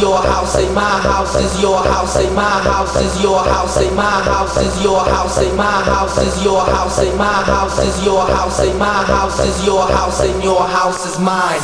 your house, say my house is your house, say my house is your house, say my house is your house, say my house is your house, say my house is your house, say my house is your house, and your house is mine.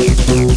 again.